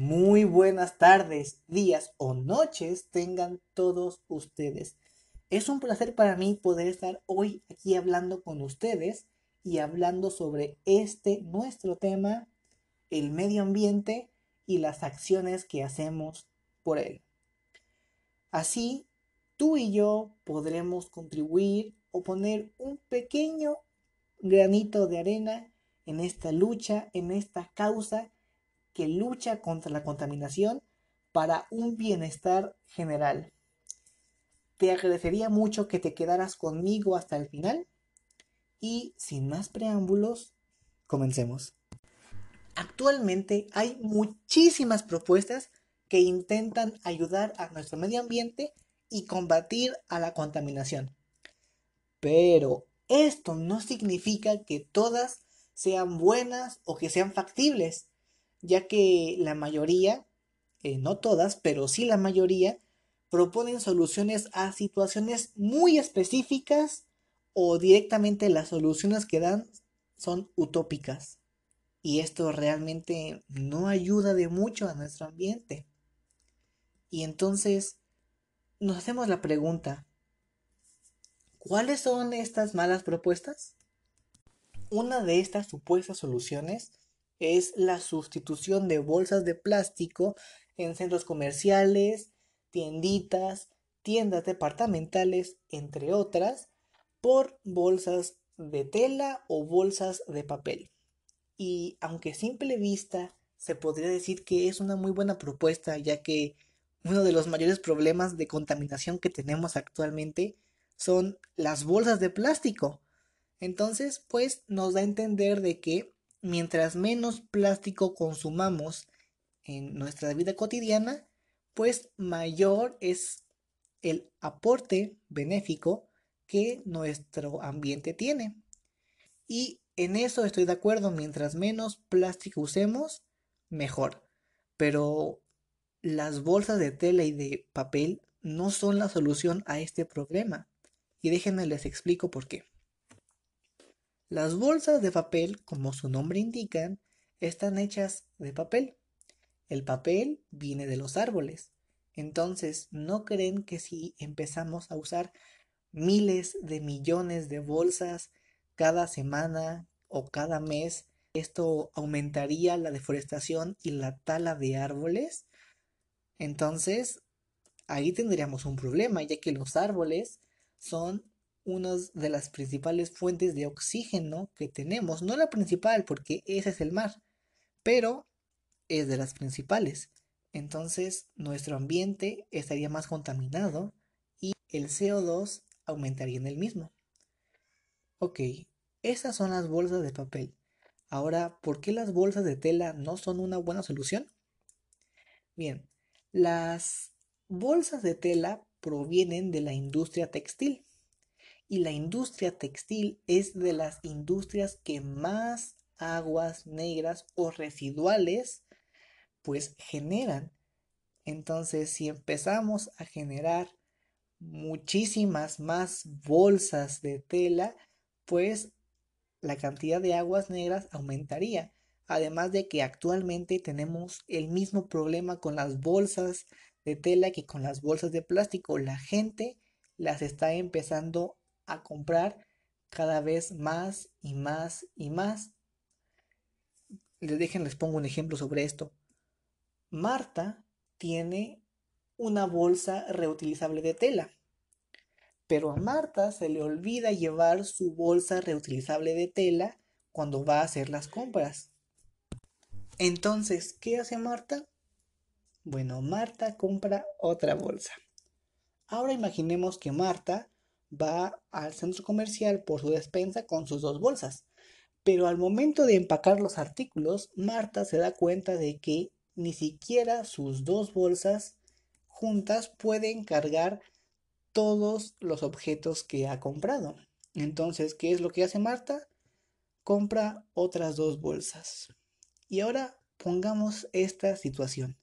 Muy buenas tardes, días o noches tengan todos ustedes. Es un placer para mí poder estar hoy aquí hablando con ustedes y hablando sobre este nuestro tema, el medio ambiente y las acciones que hacemos por él. Así, tú y yo podremos contribuir o poner un pequeño granito de arena en esta lucha, en esta causa que lucha contra la contaminación para un bienestar general. Te agradecería mucho que te quedaras conmigo hasta el final y sin más preámbulos, comencemos. Actualmente hay muchísimas propuestas que intentan ayudar a nuestro medio ambiente y combatir a la contaminación. Pero esto no significa que todas sean buenas o que sean factibles ya que la mayoría, eh, no todas, pero sí la mayoría, proponen soluciones a situaciones muy específicas o directamente las soluciones que dan son utópicas. Y esto realmente no ayuda de mucho a nuestro ambiente. Y entonces nos hacemos la pregunta, ¿cuáles son estas malas propuestas? Una de estas supuestas soluciones es la sustitución de bolsas de plástico en centros comerciales, tienditas, tiendas departamentales, entre otras, por bolsas de tela o bolsas de papel. Y aunque a simple vista se podría decir que es una muy buena propuesta, ya que uno de los mayores problemas de contaminación que tenemos actualmente son las bolsas de plástico. Entonces, pues nos da a entender de que mientras menos plástico consumamos en nuestra vida cotidiana, pues mayor es el aporte benéfico que nuestro ambiente tiene. Y en eso estoy de acuerdo, mientras menos plástico usemos, mejor. Pero las bolsas de tela y de papel no son la solución a este problema. Y déjenme les explico por qué. Las bolsas de papel, como su nombre indica, están hechas de papel. El papel viene de los árboles. Entonces, ¿no creen que si empezamos a usar miles de millones de bolsas cada semana o cada mes, esto aumentaría la deforestación y la tala de árboles? Entonces, ahí tendríamos un problema, ya que los árboles son una de las principales fuentes de oxígeno que tenemos. No la principal, porque ese es el mar, pero es de las principales. Entonces nuestro ambiente estaría más contaminado y el CO2 aumentaría en el mismo. Ok, esas son las bolsas de papel. Ahora, ¿por qué las bolsas de tela no son una buena solución? Bien, las bolsas de tela provienen de la industria textil y la industria textil es de las industrias que más aguas negras o residuales pues generan. Entonces, si empezamos a generar muchísimas más bolsas de tela, pues la cantidad de aguas negras aumentaría. Además de que actualmente tenemos el mismo problema con las bolsas de tela que con las bolsas de plástico. La gente las está empezando a comprar cada vez más y más y más. Les dejen, les pongo un ejemplo sobre esto. Marta tiene una bolsa reutilizable de tela. Pero a Marta se le olvida llevar su bolsa reutilizable de tela cuando va a hacer las compras. Entonces, ¿qué hace Marta? Bueno, Marta compra otra bolsa. Ahora imaginemos que Marta va al centro comercial por su despensa con sus dos bolsas. Pero al momento de empacar los artículos, Marta se da cuenta de que ni siquiera sus dos bolsas juntas pueden cargar todos los objetos que ha comprado. Entonces, ¿qué es lo que hace Marta? Compra otras dos bolsas. Y ahora pongamos esta situación.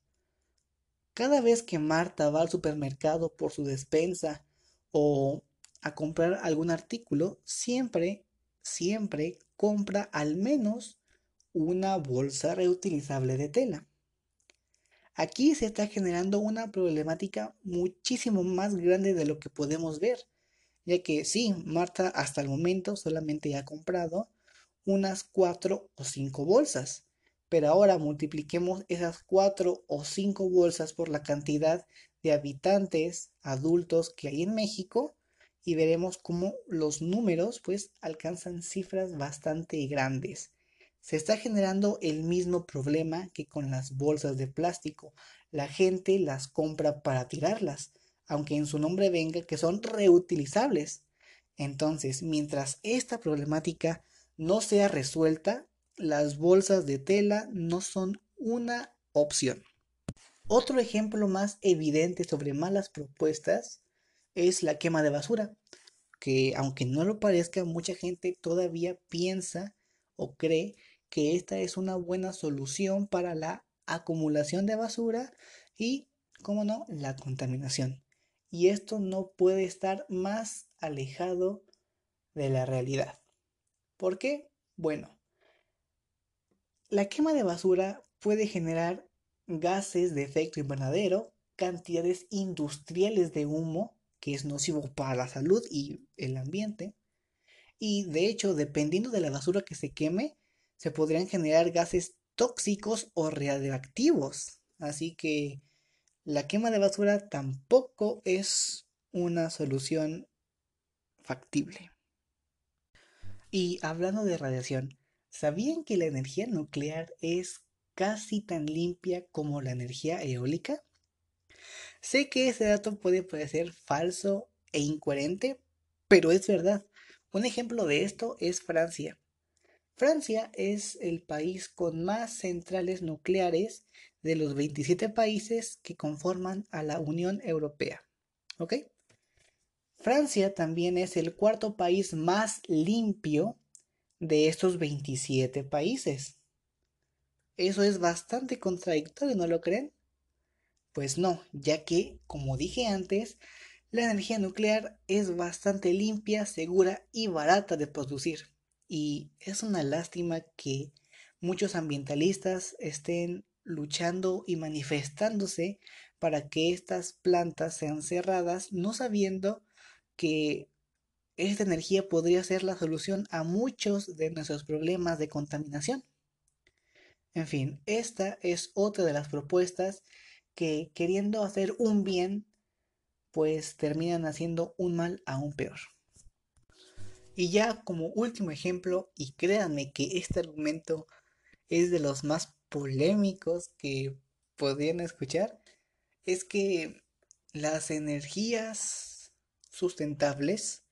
Cada vez que Marta va al supermercado por su despensa o a comprar algún artículo, siempre, siempre compra al menos una bolsa reutilizable de tela. Aquí se está generando una problemática muchísimo más grande de lo que podemos ver, ya que sí, Marta hasta el momento solamente ha comprado unas cuatro o cinco bolsas, pero ahora multipliquemos esas cuatro o cinco bolsas por la cantidad de habitantes adultos que hay en México y veremos cómo los números pues alcanzan cifras bastante grandes. Se está generando el mismo problema que con las bolsas de plástico. La gente las compra para tirarlas, aunque en su nombre venga que son reutilizables. Entonces, mientras esta problemática no sea resuelta, las bolsas de tela no son una opción. Otro ejemplo más evidente sobre malas propuestas es la quema de basura, que aunque no lo parezca, mucha gente todavía piensa o cree que esta es una buena solución para la acumulación de basura y, como no, la contaminación. Y esto no puede estar más alejado de la realidad. ¿Por qué? Bueno, la quema de basura puede generar gases de efecto invernadero, cantidades industriales de humo, que es nocivo para la salud y el ambiente. Y de hecho, dependiendo de la basura que se queme, se podrían generar gases tóxicos o radioactivos. Así que la quema de basura tampoco es una solución factible. Y hablando de radiación, ¿sabían que la energía nuclear es casi tan limpia como la energía eólica? Sé que ese dato puede parecer falso e incoherente, pero es verdad. Un ejemplo de esto es Francia. Francia es el país con más centrales nucleares de los 27 países que conforman a la Unión Europea. ¿Ok? Francia también es el cuarto país más limpio de estos 27 países. Eso es bastante contradictorio, ¿no lo creen? Pues no, ya que, como dije antes, la energía nuclear es bastante limpia, segura y barata de producir. Y es una lástima que muchos ambientalistas estén luchando y manifestándose para que estas plantas sean cerradas, no sabiendo que esta energía podría ser la solución a muchos de nuestros problemas de contaminación. En fin, esta es otra de las propuestas que queriendo hacer un bien, pues terminan haciendo un mal aún peor. Y ya como último ejemplo, y créanme que este argumento es de los más polémicos que podrían escuchar, es que las energías sustentables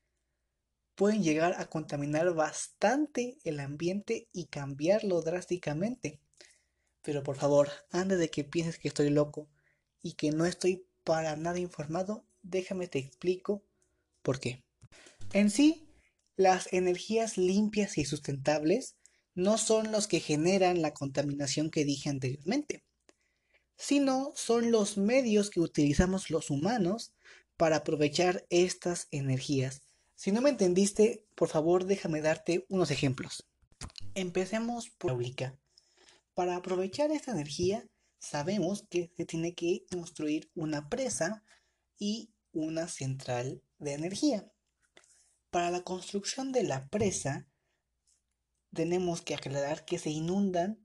pueden llegar a contaminar bastante el ambiente y cambiarlo drásticamente. Pero por favor, antes de que pienses que estoy loco y que no estoy para nada informado, déjame te explico por qué. En sí, las energías limpias y sustentables no son los que generan la contaminación que dije anteriormente, sino son los medios que utilizamos los humanos para aprovechar estas energías. Si no me entendiste, por favor déjame darte unos ejemplos. Empecemos por la. Para aprovechar esta energía, sabemos que se tiene que construir una presa y una central de energía. Para la construcción de la presa, tenemos que aclarar que se inundan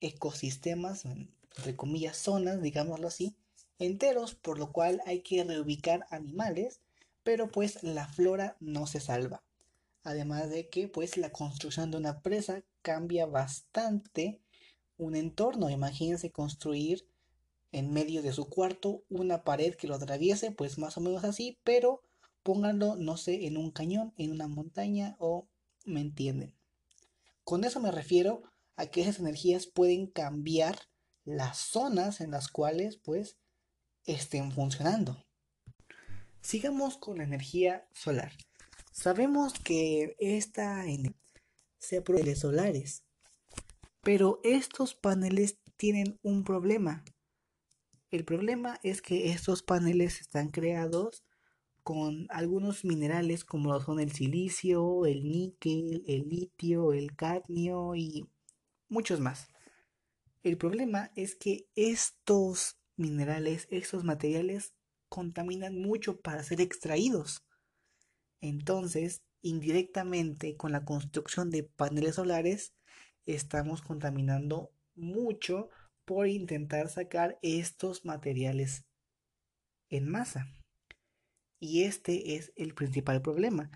ecosistemas, entre comillas, zonas, digámoslo así, enteros, por lo cual hay que reubicar animales, pero pues la flora no se salva. Además de que pues la construcción de una presa cambia bastante un entorno. Imagínense construir en medio de su cuarto una pared que lo atraviese, pues más o menos así, pero pónganlo, no sé, en un cañón, en una montaña o me entienden. Con eso me refiero a que esas energías pueden cambiar las zonas en las cuales pues estén funcionando. Sigamos con la energía solar. Sabemos que esta se paneles solares, pero estos paneles tienen un problema. El problema es que estos paneles están creados con algunos minerales como son el silicio, el níquel, el litio, el cadmio y muchos más. El problema es que estos minerales, estos materiales contaminan mucho para ser extraídos. Entonces, indirectamente con la construcción de paneles solares, estamos contaminando mucho por intentar sacar estos materiales en masa. Y este es el principal problema.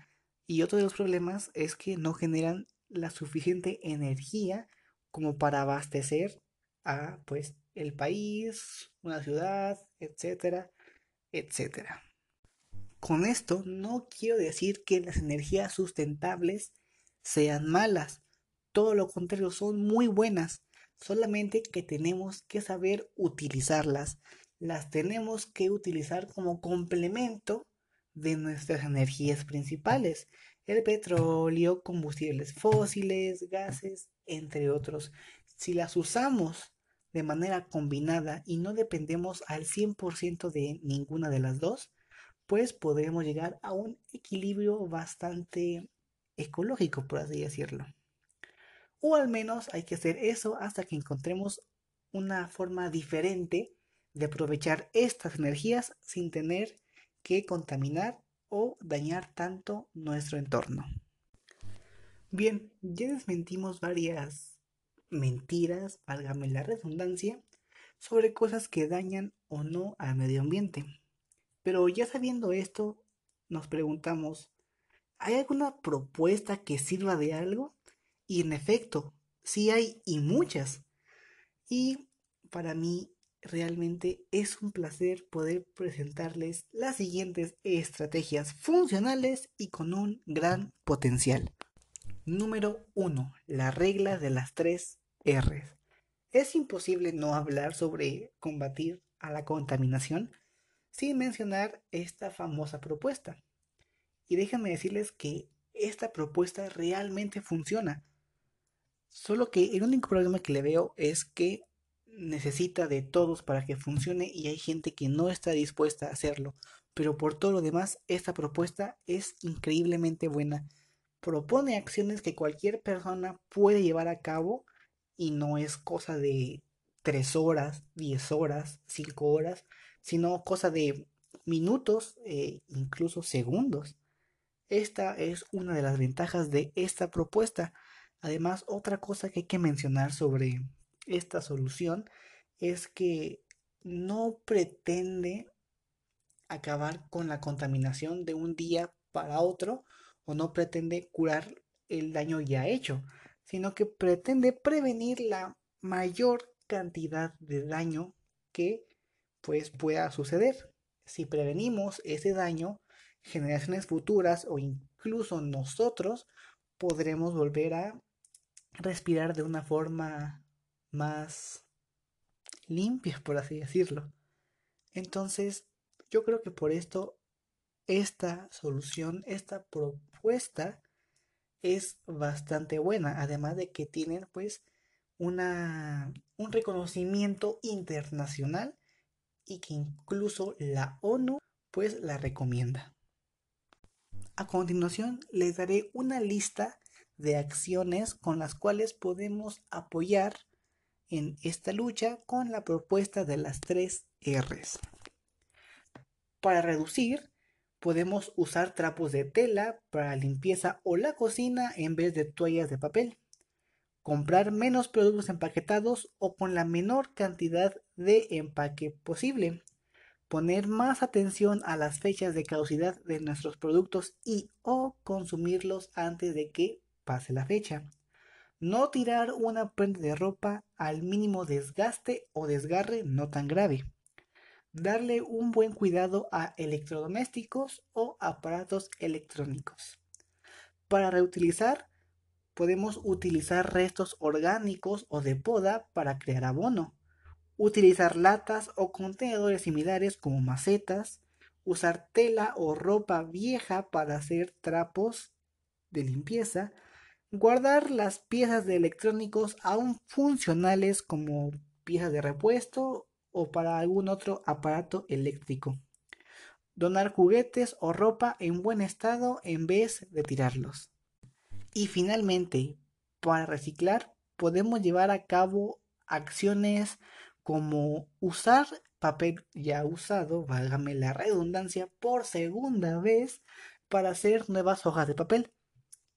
Y otro de los problemas es que no generan la suficiente energía como para abastecer a pues el país, una ciudad, etcétera, etcétera. Con esto no quiero decir que las energías sustentables sean malas, todo lo contrario, son muy buenas, solamente que tenemos que saber utilizarlas, las tenemos que utilizar como complemento de nuestras energías principales, el petróleo, combustibles fósiles, gases, entre otros. Si las usamos de manera combinada y no dependemos al 100% de ninguna de las dos, pues podremos llegar a un equilibrio bastante ecológico, por así decirlo. O al menos hay que hacer eso hasta que encontremos una forma diferente de aprovechar estas energías sin tener que contaminar o dañar tanto nuestro entorno. Bien, ya desmentimos varias mentiras, válgame la redundancia, sobre cosas que dañan o no al medio ambiente. Pero ya sabiendo esto, nos preguntamos, ¿hay alguna propuesta que sirva de algo? Y en efecto, sí hay y muchas. Y para mí realmente es un placer poder presentarles las siguientes estrategias funcionales y con un gran potencial. Número 1. La regla de las tres R's. Es imposible no hablar sobre combatir a la contaminación sin mencionar esta famosa propuesta. Y déjenme decirles que esta propuesta realmente funciona. Solo que el único problema que le veo es que necesita de todos para que funcione y hay gente que no está dispuesta a hacerlo. Pero por todo lo demás, esta propuesta es increíblemente buena. Propone acciones que cualquier persona puede llevar a cabo y no es cosa de 3 horas, 10 horas, 5 horas, sino cosa de minutos, e incluso segundos. Esta es una de las ventajas de esta propuesta. Además, otra cosa que hay que mencionar sobre esta solución es que no pretende acabar con la contaminación de un día para otro o no pretende curar el daño ya hecho, sino que pretende prevenir la mayor cantidad de daño que pues pueda suceder. Si prevenimos ese daño, generaciones futuras o incluso nosotros podremos volver a respirar de una forma más limpia, por así decirlo. Entonces, yo creo que por esto esta solución, esta propuesta es bastante buena, además de que tienen pues una, un reconocimiento internacional y que incluso la ONU pues la recomienda. A continuación les daré una lista de acciones con las cuales podemos apoyar en esta lucha con la propuesta de las tres R's. Para reducir, podemos usar trapos de tela para limpieza o la cocina en vez de toallas de papel comprar menos productos empaquetados o con la menor cantidad de empaque posible, poner más atención a las fechas de caducidad de nuestros productos y o consumirlos antes de que pase la fecha. No tirar una prenda de ropa al mínimo desgaste o desgarre no tan grave. Darle un buen cuidado a electrodomésticos o aparatos electrónicos. Para reutilizar, podemos utilizar restos orgánicos o de poda para crear abono, utilizar latas o contenedores similares como macetas, usar tela o ropa vieja para hacer trapos de limpieza, guardar las piezas de electrónicos aún funcionales como piezas de repuesto o para algún otro aparato eléctrico. Donar juguetes o ropa en buen estado en vez de tirarlos. Y finalmente, para reciclar, podemos llevar a cabo acciones como usar papel ya usado, válgame la redundancia, por segunda vez para hacer nuevas hojas de papel.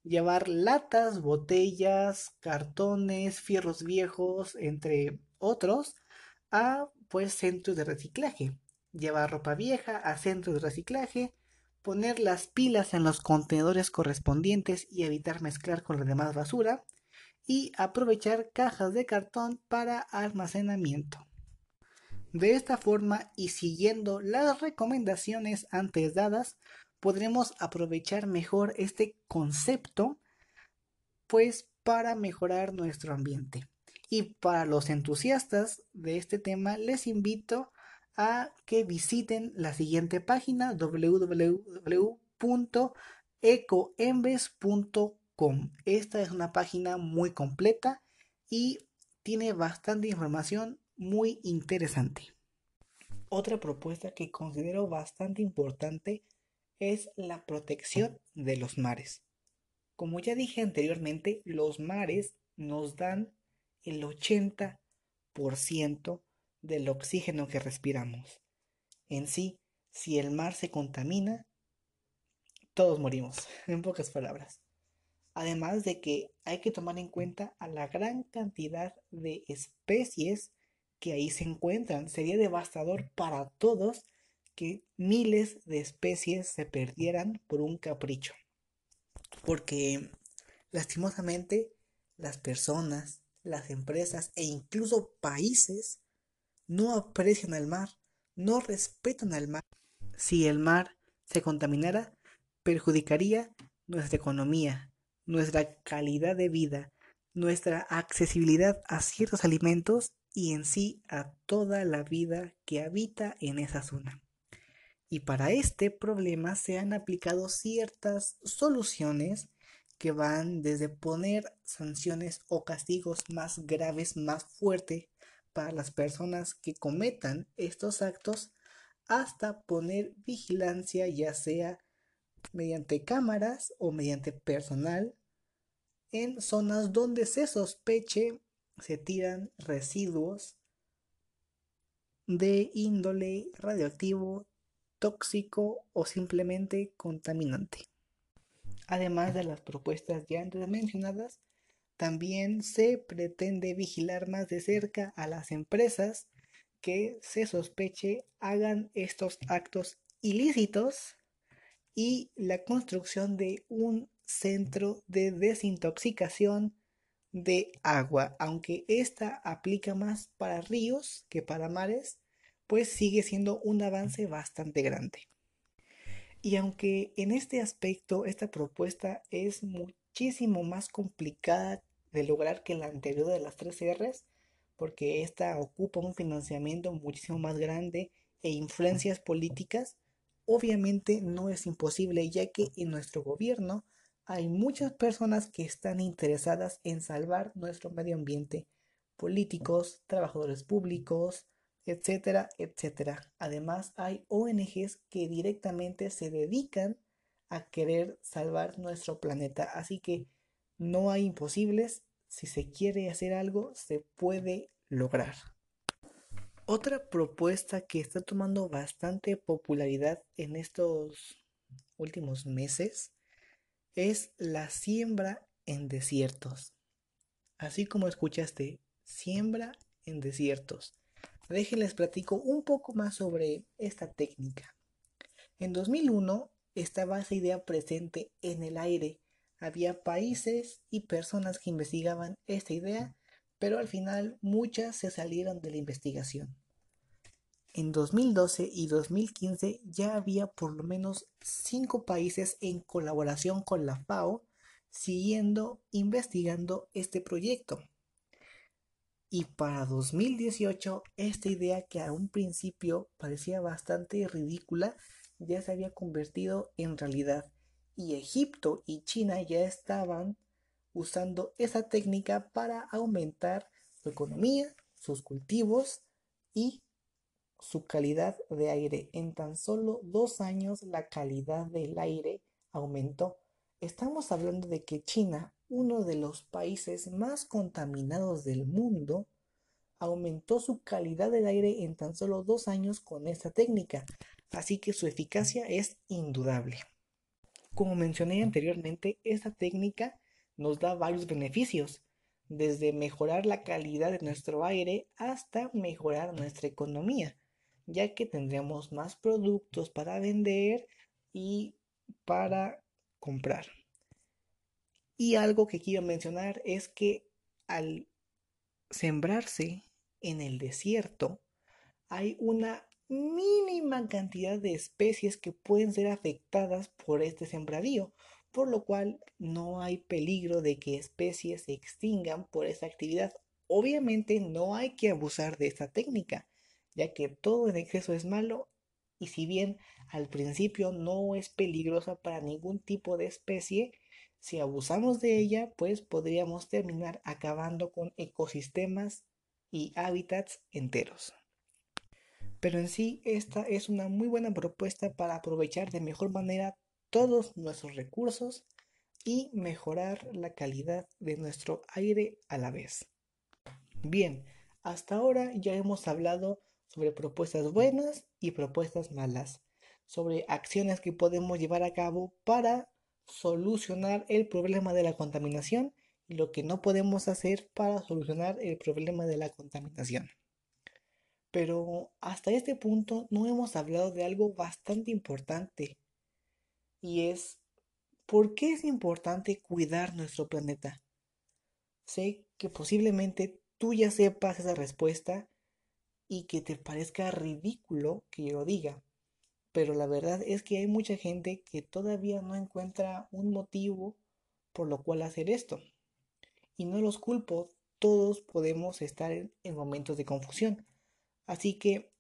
Llevar latas, botellas, cartones, fierros viejos, entre otros, a pues centros de reciclaje. Llevar ropa vieja a centros de reciclaje, poner las pilas en los contenedores correspondientes y evitar mezclar con la demás basura y aprovechar cajas de cartón para almacenamiento. De esta forma y siguiendo las recomendaciones antes dadas, podremos aprovechar mejor este concepto, pues para mejorar nuestro ambiente. Y para los entusiastas de este tema, les invito a que visiten la siguiente página www.ecoembes.com. Esta es una página muy completa y tiene bastante información muy interesante. Otra propuesta que considero bastante importante es la protección de los mares. Como ya dije anteriormente, los mares nos dan el 80% del oxígeno que respiramos. En sí, si el mar se contamina, todos morimos, en pocas palabras. Además de que hay que tomar en cuenta a la gran cantidad de especies que ahí se encuentran. Sería devastador para todos que miles de especies se perdieran por un capricho. Porque lastimosamente las personas, las empresas e incluso países no aprecian al mar, no respetan al mar. Si el mar se contaminara, perjudicaría nuestra economía, nuestra calidad de vida, nuestra accesibilidad a ciertos alimentos y en sí a toda la vida que habita en esa zona. Y para este problema se han aplicado ciertas soluciones que van desde poner sanciones o castigos más graves, más fuertes para las personas que cometan estos actos, hasta poner vigilancia ya sea mediante cámaras o mediante personal en zonas donde se sospeche se tiran residuos de índole radioactivo, tóxico o simplemente contaminante. Además de las propuestas ya antes mencionadas, también se pretende vigilar más de cerca a las empresas que se sospeche hagan estos actos ilícitos y la construcción de un centro de desintoxicación de agua, aunque esta aplica más para ríos que para mares, pues sigue siendo un avance bastante grande. Y aunque en este aspecto esta propuesta es muchísimo más complicada de lograr que la anterior de las tres R's, porque esta ocupa un financiamiento muchísimo más grande e influencias políticas, obviamente no es imposible ya que en nuestro gobierno hay muchas personas que están interesadas en salvar nuestro medio ambiente, políticos, trabajadores públicos, etcétera, etcétera. Además, hay ONGs que directamente se dedican a querer salvar nuestro planeta, así que no hay imposibles. Si se quiere hacer algo, se puede lograr. Otra propuesta que está tomando bastante popularidad en estos últimos meses es la siembra en desiertos. Así como escuchaste, siembra en desiertos. Déjenles platico un poco más sobre esta técnica. En 2001 estaba esa idea presente en el aire. Había países y personas que investigaban esta idea, pero al final muchas se salieron de la investigación. En 2012 y 2015 ya había por lo menos cinco países en colaboración con la FAO siguiendo investigando este proyecto. Y para 2018 esta idea que a un principio parecía bastante ridícula ya se había convertido en realidad y Egipto y China ya estaban usando esa técnica para aumentar su economía, sus cultivos y su calidad de aire. En tan solo dos años la calidad del aire aumentó. Estamos hablando de que China, uno de los países más contaminados del mundo, aumentó su calidad del aire en tan solo dos años con esta técnica, así que su eficacia es indudable. Como mencioné anteriormente, esta técnica nos da varios beneficios, desde mejorar la calidad de nuestro aire hasta mejorar nuestra economía, ya que tendremos más productos para vender y para comprar. Y algo que quiero mencionar es que al sembrarse en el desierto, hay una mínima cantidad de especies que pueden ser afectadas por este sembradío, por lo cual no hay peligro de que especies se extingan por esta actividad. Obviamente no hay que abusar de esta técnica, ya que todo en exceso es malo y si bien al principio no es peligrosa para ningún tipo de especie, si abusamos de ella, pues podríamos terminar acabando con ecosistemas y hábitats enteros. Pero en sí, esta es una muy buena propuesta para aprovechar de mejor manera todos nuestros recursos y mejorar la calidad de nuestro aire a la vez. Bien, hasta ahora ya hemos hablado sobre propuestas buenas y propuestas malas, sobre acciones que podemos llevar a cabo para solucionar el problema de la contaminación y lo que no podemos hacer para solucionar el problema de la contaminación. Pero hasta este punto no hemos hablado de algo bastante importante y es ¿por qué es importante cuidar nuestro planeta? Sé que posiblemente tú ya sepas esa respuesta y que te parezca ridículo que yo lo diga, pero la verdad es que hay mucha gente que todavía no encuentra un motivo por lo cual hacer esto. Y no los culpo, todos podemos estar en, momentos de confusión. Así que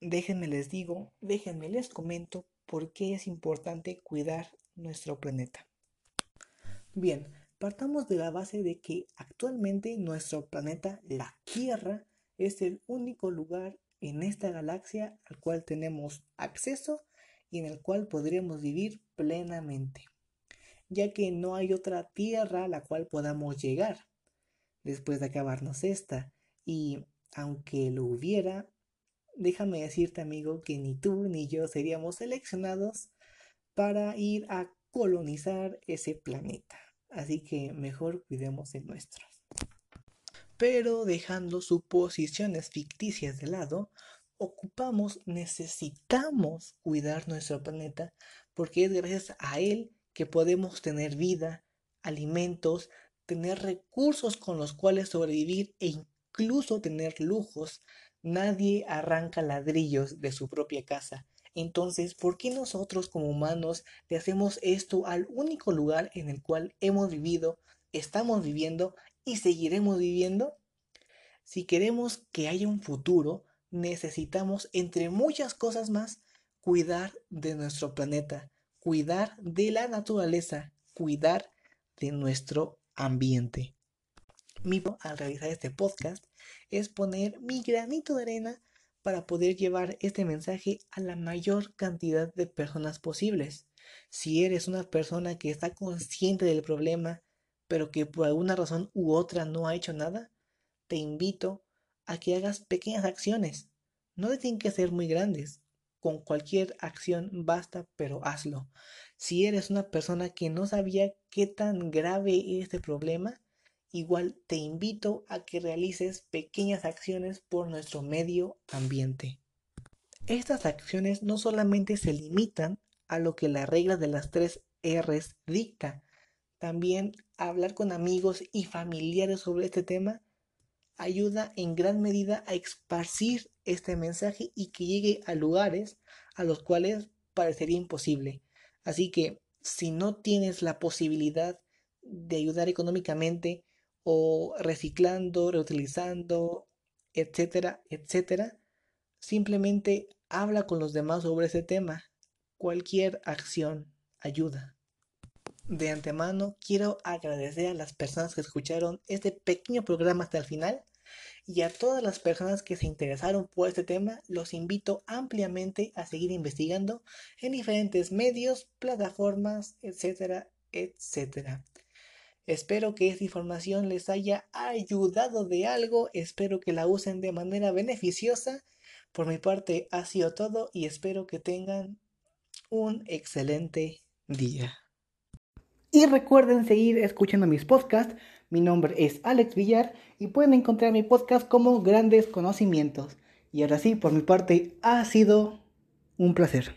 déjenme les digo, déjenme les comento por qué es importante cuidar nuestro planeta. Bien, partamos de la base de que actualmente nuestro planeta, la Tierra, es el único lugar en esta galaxia al cual tenemos acceso y en el cual podríamos vivir plenamente, ya que no hay otra tierra a la cual podamos llegar después de acabarnos esta, y aunque lo hubiera, déjame decirte amigo que ni tú ni yo seríamos seleccionados para ir a colonizar ese planeta, así que mejor cuidemos el nuestro pero dejando suposiciones ficticias de lado, ocupamos, necesitamos cuidar nuestro planeta porque es gracias a él que podemos tener vida, alimentos, tener recursos con los cuales sobrevivir e incluso tener lujos. Nadie arranca ladrillos de su propia casa. Entonces, ¿por qué nosotros como humanos le hacemos esto al único lugar en el cual hemos vivido, estamos viviendo y seguiremos viviendo? Si queremos que haya un futuro, necesitamos, entre muchas cosas más, cuidar de nuestro planeta, cuidar de la naturaleza, cuidar de nuestro ambiente. Mi al realizar este podcast es poner mi granito de arena para poder llevar este mensaje a la mayor cantidad de personas posibles. Si eres una persona que está consciente del problema, pero que por alguna razón u otra no ha hecho nada, te invito a que hagas pequeñas acciones. No tienen que ser muy grandes. Con cualquier acción basta, pero hazlo. Si eres una persona que no sabía qué tan grave es este problema, igual te invito a que realices pequeñas acciones por nuestro medio ambiente. Estas acciones no solamente se limitan a lo que la regla de las tres R's dicta, también hablar con amigos y familiares sobre este tema ayuda en gran medida a esparcir este mensaje y que llegue a lugares a los cuales parecería imposible. Así que si no tienes la posibilidad de ayudar económicamente o reciclando, reutilizando, etcétera, etcétera, simplemente habla con los demás sobre ese tema. Cualquier acción ayuda. De antemano quiero agradecer a las personas que escucharon este pequeño programa hasta el final y a todas las personas que se interesaron por este tema los invito ampliamente a seguir investigando en diferentes medios, plataformas, etcétera, etcétera. Espero que esta información les haya ayudado de algo, espero que la usen de manera beneficiosa. Por mi parte ha sido todo y espero que tengan un excelente día. Y recuerden seguir escuchando mis podcasts. Mi nombre es Alex Villar y pueden encontrar mi podcast como Grandes Conocimientos. Y ahora sí, por mi parte, ha sido un placer.